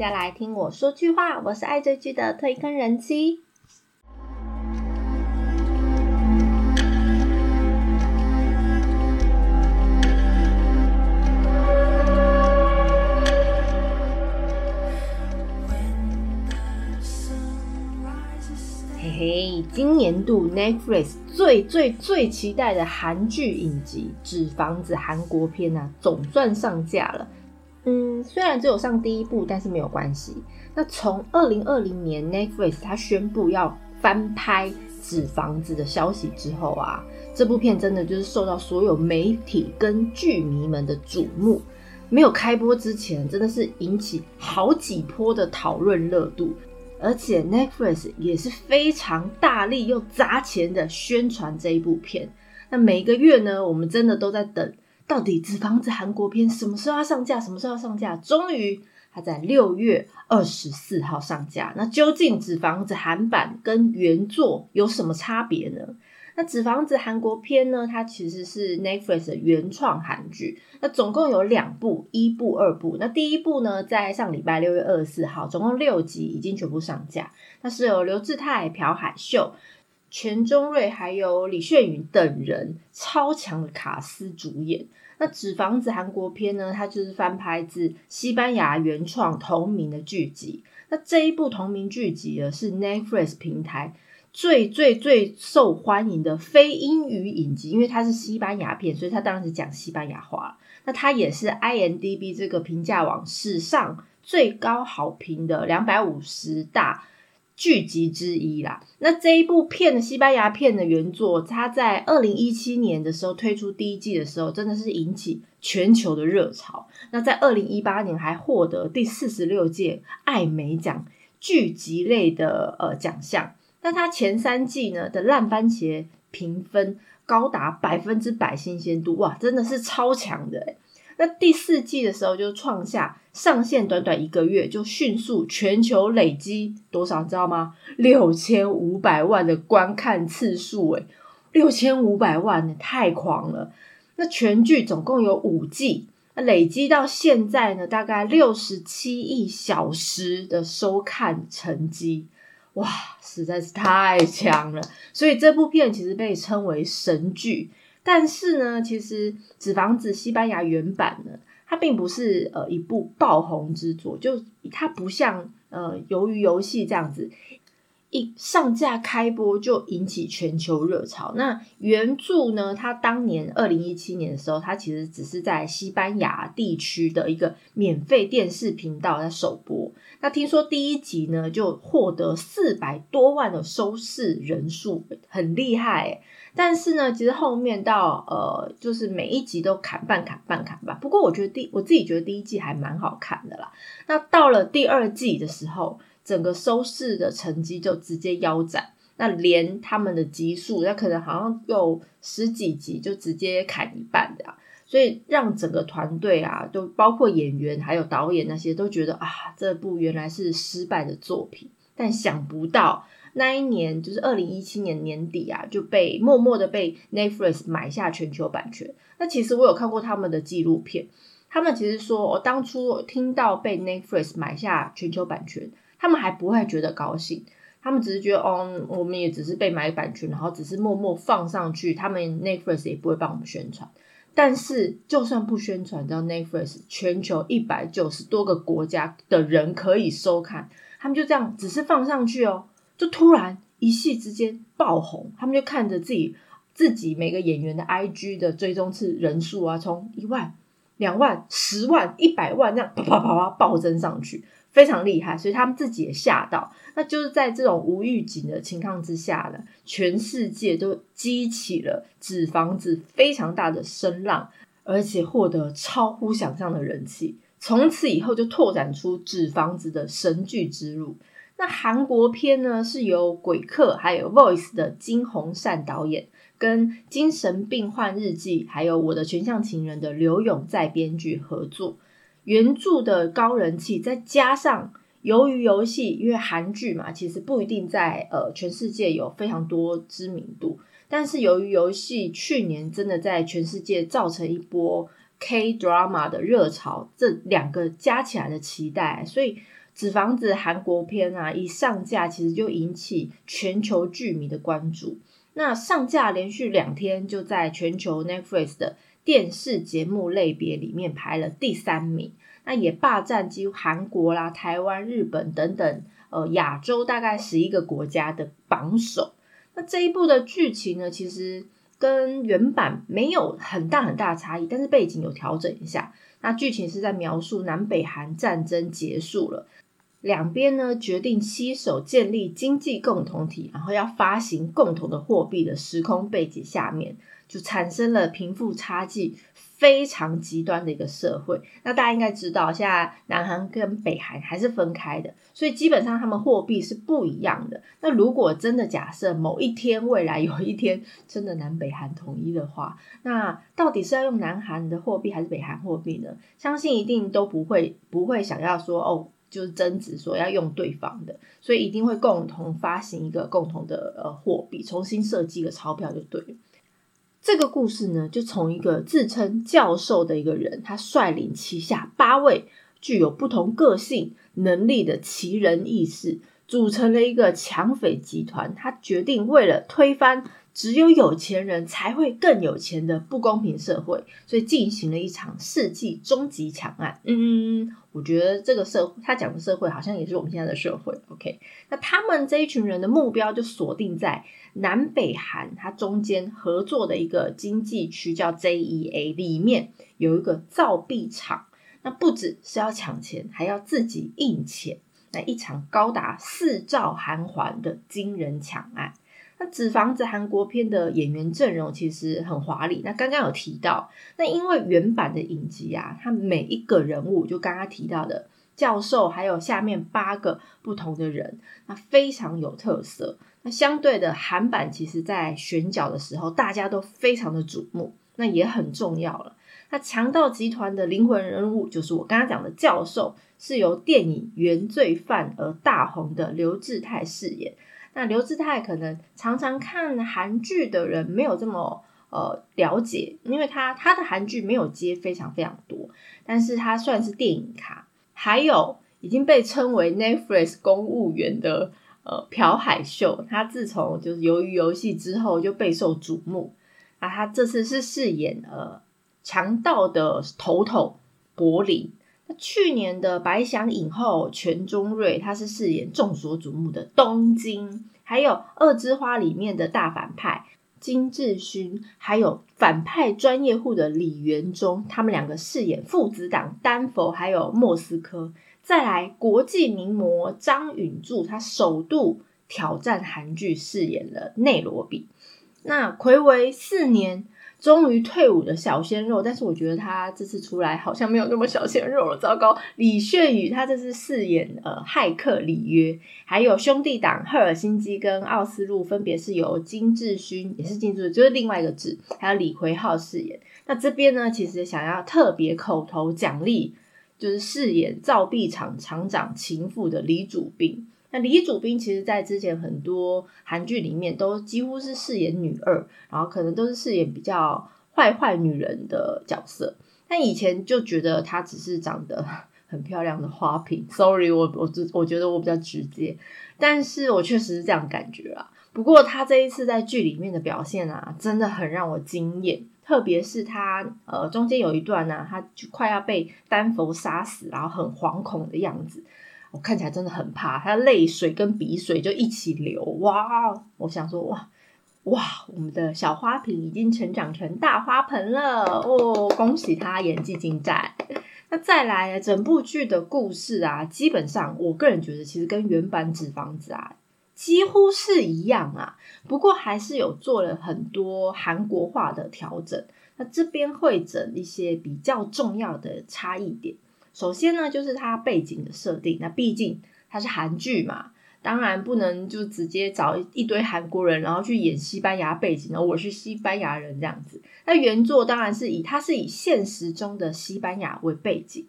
大家来听我说句话。我是爱追剧的推坑人妻。嘿嘿，今年度 Netflix 最最最期待的韩剧影集《纸房子》韩国篇啊，总算上架了。嗯，虽然只有上第一部，但是没有关系。那从二零二零年 Netflix 它宣布要翻拍《纸房子》的消息之后啊，这部片真的就是受到所有媒体跟剧迷们的瞩目。没有开播之前，真的是引起好几波的讨论热度。而且 Netflix 也是非常大力又砸钱的宣传这一部片。那每个月呢，我们真的都在等。到底《纸房子》韩国片什么时候要上架？什么时候要上架？终于，它在六月二十四号上架。那究竟《纸房子》韩版跟原作有什么差别呢？那《纸房子》韩国片呢？它其实是 Netflix 的原创韩剧。那总共有两部，一部、二部。那第一部呢，在上礼拜六月二十四号，总共六集已经全部上架。那是由刘志泰、朴海秀。全中瑞还有李炫宇等人超强的卡司主演。那《纸房子》韩国片呢？它就是翻拍自西班牙原创同名的剧集。那这一部同名剧集呢，是 Netflix 平台最最最受欢迎的非英语影集，因为它是西班牙片，所以它当然是讲西班牙话。那它也是 IMDB 这个评价网史上最高好评的两百五十大。剧集之一啦。那这一部片的西班牙片的原作，它在二零一七年的时候推出第一季的时候，真的是引起全球的热潮。那在二零一八年还获得第四十六届艾美奖剧集类的呃奖项。那它前三季呢的烂番茄评分高达百分之百新鲜度，哇，真的是超强的那第四季的时候就创下上线短短一个月就迅速全球累积多少，你知道吗？六千五百万的观看次数，诶六千五百万，太狂了！那全剧总共有五季，那累积到现在呢，大概六十七亿小时的收看成绩，哇，实在是太强了！所以这部片其实被称为神剧。但是呢，其实《纸房子》西班牙原版呢，它并不是呃一部爆红之作，就它不像呃《鱿鱼游戏》这样子，一上架开播就引起全球热潮。那原著呢，它当年二零一七年的时候，它其实只是在西班牙地区的一个免费电视频道在首播。那听说第一集呢，就获得四百多万的收视人数，很厉害。但是呢，其实后面到呃，就是每一集都砍半砍半砍吧。不过我觉得第我自己觉得第一季还蛮好看的啦。那到了第二季的时候，整个收视的成绩就直接腰斩。那连他们的集数，那可能好像有十几集就直接砍一半的，啊所以让整个团队啊，都包括演员还有导演那些都觉得啊，这部原来是失败的作品。但想不到。那一年就是二零一七年年底啊，就被默默的被 Netflix 买下全球版权。那其实我有看过他们的纪录片，他们其实说，我当初听到被 Netflix 买下全球版权，他们还不会觉得高兴，他们只是觉得，哦，我们也只是被买版权，然后只是默默放上去，他们 Netflix 也不会帮我们宣传。但是就算不宣传，到 Netflix 全球一百九十多个国家的人可以收看，他们就这样只是放上去哦。就突然一夕之间爆红，他们就看着自己自己每个演员的 IG 的追踪次人数啊，从一万、两万、十万、一百万这样啪啪啪啪暴增上去，非常厉害，所以他们自己也吓到。那就是在这种无预警的情况之下呢，全世界都激起了纸房子非常大的声浪，而且获得超乎想象的人气。从此以后就拓展出纸房子的神剧之路。那韩国片呢，是由鬼客还有 Voice 的金宏善导演，跟《精神病患日记》还有《我的全项情人》的刘勇在编剧合作。原著的高人气，再加上由于游戏，因为韩剧嘛，其实不一定在呃全世界有非常多知名度。但是由于游戏去年真的在全世界造成一波 K drama 的热潮，这两个加起来的期待，所以。纸房子韩国片啊一上架，其实就引起全球剧迷的关注。那上架连续两天，就在全球 Netflix 的电视节目类别里面排了第三名。那也霸占几乎韩国啦、台湾、日本等等呃亚洲大概十一个国家的榜首。那这一部的剧情呢，其实跟原版没有很大很大的差异，但是背景有调整一下。那剧情是在描述南北韩战争结束了。两边呢决定携手建立经济共同体，然后要发行共同的货币的时空背景下面，就产生了贫富差距非常极端的一个社会。那大家应该知道，现在南韩跟北韩还是分开的，所以基本上他们货币是不一样的。那如果真的假设某一天未来有一天真的南北韩统一的话，那到底是要用南韩的货币还是北韩货币呢？相信一定都不会不会想要说哦。就是争执说要用对方的，所以一定会共同发行一个共同的呃货币，重新设计一个钞票就对了。这个故事呢，就从一个自称教授的一个人，他率领旗下八位具有不同个性能力的奇人异士，组成了一个抢匪集团。他决定为了推翻。只有有钱人才会更有钱的不公平社会，所以进行了一场世纪终极抢案。嗯，我觉得这个社他讲的社会好像也是我们现在的社会。OK，那他们这一群人的目标就锁定在南北韩，它中间合作的一个经济区叫 JEA 里面有一个造币厂。那不只是要抢钱，还要自己印钱。那一场高达四兆韩元的惊人抢案。那纸房子韩国片的演员阵容其实很华丽。那刚刚有提到，那因为原版的影集啊，它每一个人物就刚刚提到的教授，还有下面八个不同的人，那非常有特色。那相对的韩版，其实在选角的时候，大家都非常的瞩目，那也很重要了。那强盗集团的灵魂人物，就是我刚刚讲的教授，是由电影《原罪犯》而大红的刘志泰饰演。那刘志泰可能常常看韩剧的人没有这么呃了解，因为他他的韩剧没有接非常非常多，但是他算是电影咖。还有已经被称为 Netflix 公务员的呃朴海秀，他自从就是鱿鱼游戏之后就备受瞩目。啊，他这次是饰演呃强盗的头头柏林。去年的白想影后全中瑞，他是饰演众所瞩目的东京，还有《二之花》里面的大反派金智勋，还有反派专业户的李元忠，他们两个饰演父子档丹佛，还有莫斯科。再来国际名模张允柱，他首度挑战韩剧，饰演了内罗毕。那暌违四年。终于退伍的小鲜肉，但是我觉得他这次出来好像没有那么小鲜肉了。糟糕，李炫宇他这次饰演呃骇客里约，还有兄弟党赫尔辛基跟奥斯陆，分别是由金智勋也是金智，就是另外一个字，还有李奎浩饰演。那这边呢，其实想要特别口头奖励，就是饰演造币厂厂长情妇的李主斌。那李祖斌其实，在之前很多韩剧里面都几乎是饰演女二，然后可能都是饰演比较坏坏女人的角色。但以前就觉得她只是长得 很漂亮的花瓶。Sorry，我我只我觉得我比较直接，但是我确实是这样感觉啊。不过她这一次在剧里面的表现啊，真的很让我惊艳。特别是他呃中间有一段呢，他就快要被丹佛杀死，然后很惶恐的样子。我看起来真的很怕，他泪水跟鼻水就一起流，哇！我想说，哇哇，我们的小花瓶已经成长成大花盆了哦，恭喜他演技精湛。那再来，整部剧的故事啊，基本上我个人觉得其实跟原版《纸房子》啊几乎是一样啊，不过还是有做了很多韩国化的调整。那这边会整一些比较重要的差异点。首先呢，就是它背景的设定。那毕竟它是韩剧嘛，当然不能就直接找一堆韩国人，然后去演西班牙背景。然后我是西班牙人这样子。那原作当然是以它是以现实中的西班牙为背景，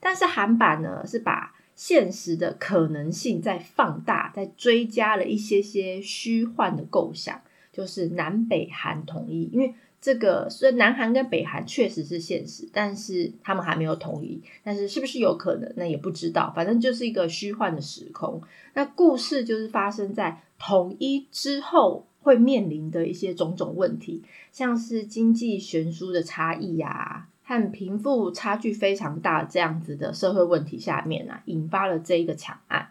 但是韩版呢是把现实的可能性再放大，再追加了一些些虚幻的构想，就是南北韩统一。因为这个所以南韩跟北韩确实是现实，但是他们还没有统一。但是是不是有可能？那也不知道。反正就是一个虚幻的时空。那故事就是发生在统一之后会面临的一些种种问题，像是经济悬殊的差异呀，和贫富差距非常大这样子的社会问题下面啊，引发了这一个抢案。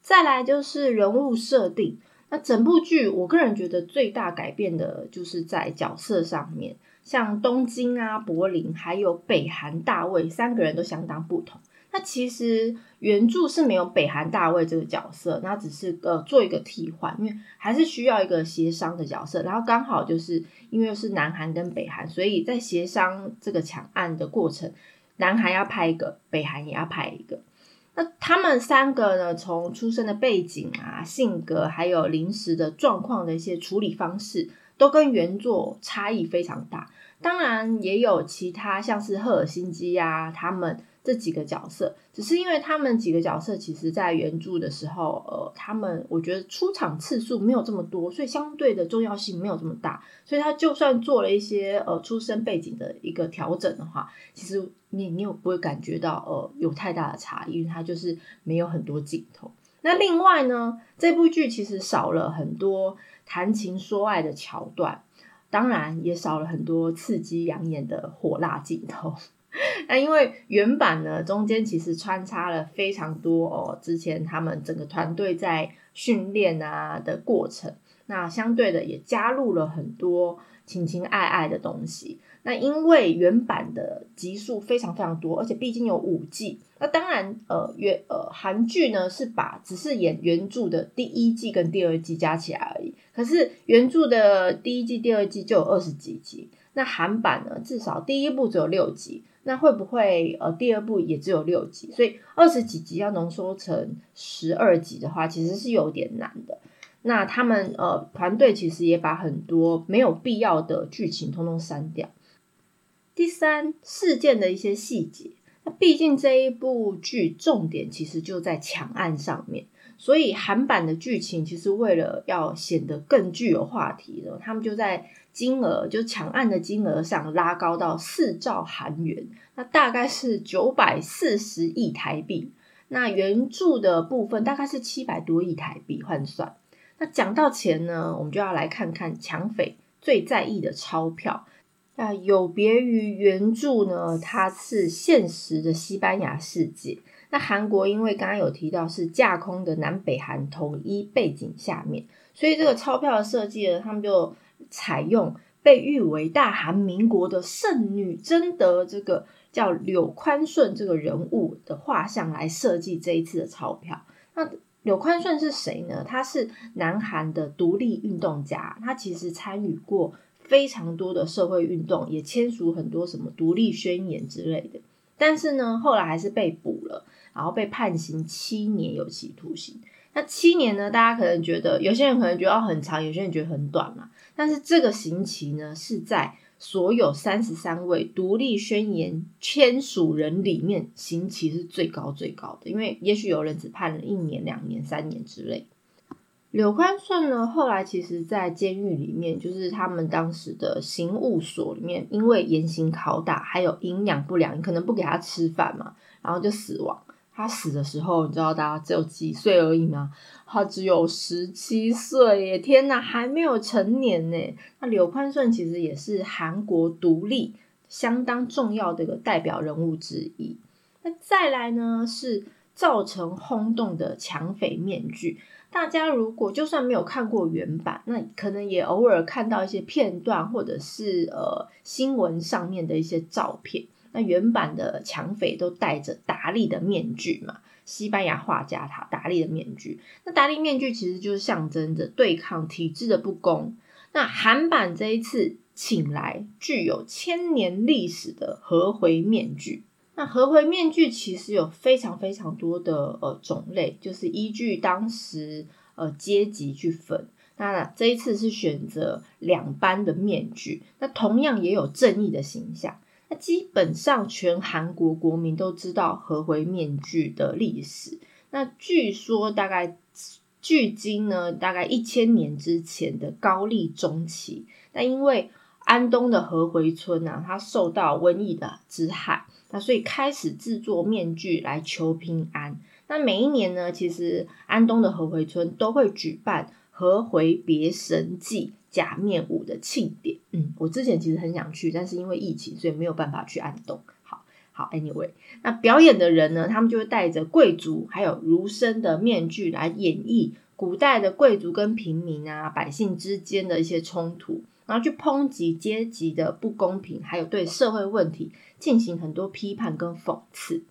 再来就是人物设定。那整部剧，我个人觉得最大改变的就是在角色上面，像东京啊、柏林，还有北韩大卫三个人都相当不同。那其实原著是没有北韩大卫这个角色，那只是呃做一个替换，因为还是需要一个协商的角色。然后刚好就是因为是南韩跟北韩，所以在协商这个抢案的过程，南韩要拍一个，北韩也要拍一个。那他们三个呢？从出生的背景啊、性格，还有临时的状况的一些处理方式，都跟原作差异非常大。当然，也有其他像是赫尔辛基啊，他们。这几个角色，只是因为他们几个角色，其实在原著的时候，呃，他们我觉得出场次数没有这么多，所以相对的重要性没有这么大。所以他就算做了一些呃出身背景的一个调整的话，其实你你有不会感觉到呃有太大的差异，因为它就是没有很多镜头。那另外呢，这部剧其实少了很多谈情说爱的桥段，当然也少了很多刺激养眼的火辣镜头。那因为原版呢，中间其实穿插了非常多哦，之前他们整个团队在训练啊的过程，那相对的也加入了很多情情爱爱的东西。那因为原版的集数非常非常多，而且毕竟有五季，那当然呃原呃韩剧呢是把只是演原著的第一季跟第二季加起来而已，可是原著的第一季、第二季就有二十几集，那韩版呢至少第一部只有六集。那会不会呃第二部也只有六集，所以二十几集要浓缩成十二集的话，其实是有点难的。那他们呃团队其实也把很多没有必要的剧情通通删掉。第三，事件的一些细节，那毕竟这一部剧重点其实就在抢案上面，所以韩版的剧情其实为了要显得更具有话题的，他们就在。金额就抢案的金额上拉高到四兆韩元，那大概是九百四十亿台币。那原著的部分大概是七百多亿台币换算。那讲到钱呢，我们就要来看看抢匪最在意的钞票。那有别于原著呢，它是现实的西班牙世界。那韩国因为刚刚有提到是架空的南北韩统一背景下面，所以这个钞票的设计呢，他们就。采用被誉为大韩民国的圣女贞德这个叫柳宽顺这个人物的画像来设计这一次的钞票。那柳宽顺是谁呢？他是南韩的独立运动家，他其实参与过非常多的社会运动，也签署很多什么独立宣言之类的。但是呢，后来还是被捕了，然后被判刑七年有期徒刑。那七年呢？大家可能觉得有些人可能觉得很长，有些人觉得很短嘛。但是这个刑期呢，是在所有三十三位独立宣言签署人里面，刑期是最高最高的。因为也许有人只判了一年、两年、三年之类。柳宽顺呢，后来其实在监狱里面，就是他们当时的刑务所里面，因为严刑拷打，还有营养不良，可能不给他吃饭嘛，然后就死亡。他死的时候，你知道大家只有几岁而已吗？他只有十七岁耶！天哪，还没有成年呢。那柳宽顺其实也是韩国独立相当重要的一个代表人物之一。那再来呢，是造成轰动的抢匪面具。大家如果就算没有看过原版，那可能也偶尔看到一些片段，或者是呃新闻上面的一些照片。那原版的抢匪都戴着达利的面具嘛？西班牙画家他达利的面具，那达利面具其实就是象征着对抗体制的不公。那韩版这一次请来具有千年历史的合回面具，那合回面具其实有非常非常多的呃种类，就是依据当时呃阶级去分。那这一次是选择两班的面具，那同样也有正义的形象。那基本上全韩国国民都知道合回面具的历史。那据说大概距今呢，大概一千年之前的高丽中期，那因为安东的合回村啊，它受到瘟疫的之害，那所以开始制作面具来求平安。那每一年呢，其实安东的河回村都会举办河回别神祭假面舞的庆典。嗯，我之前其实很想去，但是因为疫情，所以没有办法去安东。好，好，Anyway，那表演的人呢，他们就会戴着贵族还有儒生的面具来演绎古代的贵族跟平民啊百姓之间的一些冲突。然后去抨击阶级的不公平，还有对社会问题进行很多批判跟讽刺。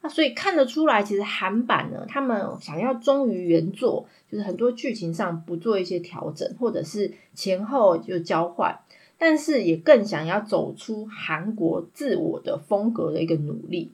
那所以看得出来，其实韩版呢，他们想要忠于原作，就是很多剧情上不做一些调整，或者是前后就交换，但是也更想要走出韩国自我的风格的一个努力。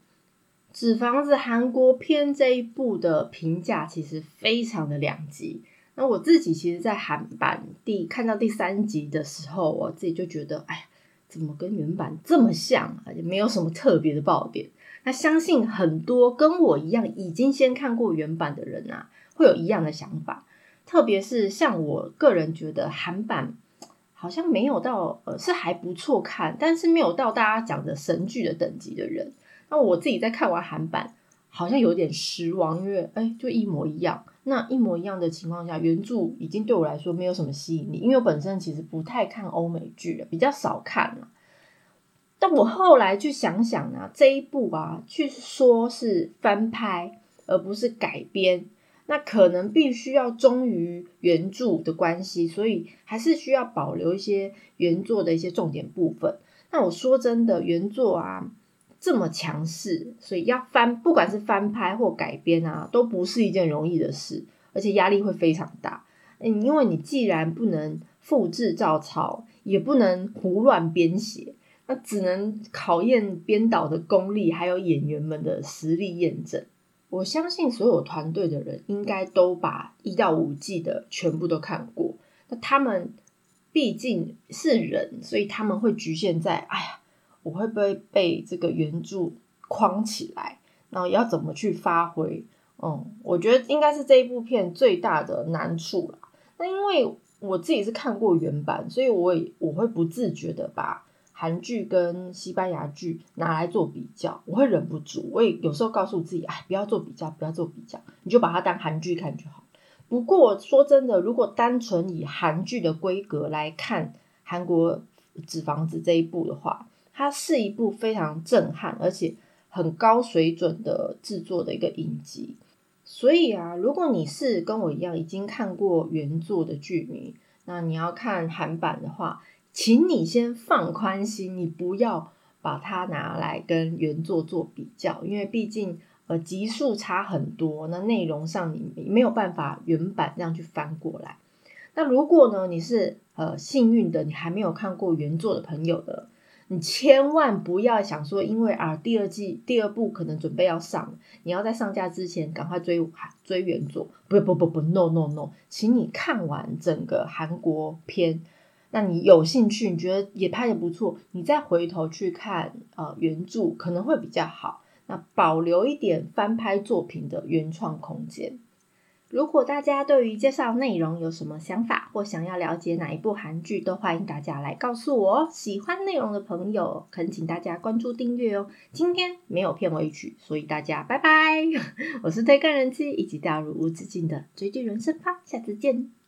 《纸房子》韩国片这一部的评价其实非常的两极。那我自己其实，在韩版第看到第三集的时候，我自己就觉得，哎，怎么跟原版这么像啊？也没有什么特别的爆点。那相信很多跟我一样已经先看过原版的人啊，会有一样的想法。特别是像我个人觉得韩版好像没有到，呃，是还不错看，但是没有到大家讲的神剧的等级的人。那我自己在看完韩版，好像有点失望，因为哎，就一模一样。那一模一样的情况下，原著已经对我来说没有什么吸引力，因为我本身其实不太看欧美剧了，比较少看了。但我后来去想想啊，这一部啊，去说是翻拍而不是改编，那可能必须要忠于原著的关系，所以还是需要保留一些原作的一些重点部分。那我说真的，原作啊。这么强势，所以要翻，不管是翻拍或改编啊，都不是一件容易的事，而且压力会非常大。嗯，因为你既然不能复制照抄，也不能胡乱编写，那只能考验编导的功力，还有演员们的实力验证。我相信所有团队的人应该都把一到五季的全部都看过。那他们毕竟是人，所以他们会局限在，哎呀。我会不会被这个原著框起来？然后要怎么去发挥？嗯，我觉得应该是这一部片最大的难处了。那因为我自己是看过原版，所以我也我会不自觉的把韩剧跟西班牙剧拿来做比较，我会忍不住，我也有时候告诉自己，哎，不要做比较，不要做比较，你就把它当韩剧看就好。不过说真的，如果单纯以韩剧的规格来看韩国《纸房子》这一部的话，它是一部非常震撼，而且很高水准的制作的一个影集。所以啊，如果你是跟我一样已经看过原作的剧迷，那你要看韩版的话，请你先放宽心，你不要把它拿来跟原作做比较，因为毕竟呃集数差很多，那内容上你没有办法原版这样去翻过来。那如果呢，你是呃幸运的，你还没有看过原作的朋友的。你千万不要想说，因为啊，第二季第二部可能准备要上，你要在上架之前赶快追追原作。不不不不，no no no，请你看完整个韩国片，那你有兴趣，你觉得也拍的不错，你再回头去看呃原著可能会比较好。那保留一点翻拍作品的原创空间。如果大家对于介绍内容有什么想法，或想要了解哪一部韩剧，都欢迎大家来告诉我。喜欢内容的朋友，恳请大家关注订阅哦。今天没有片尾曲，所以大家拜拜。我是推更人气，一起掉入无止境的追剧人生吧。下次见。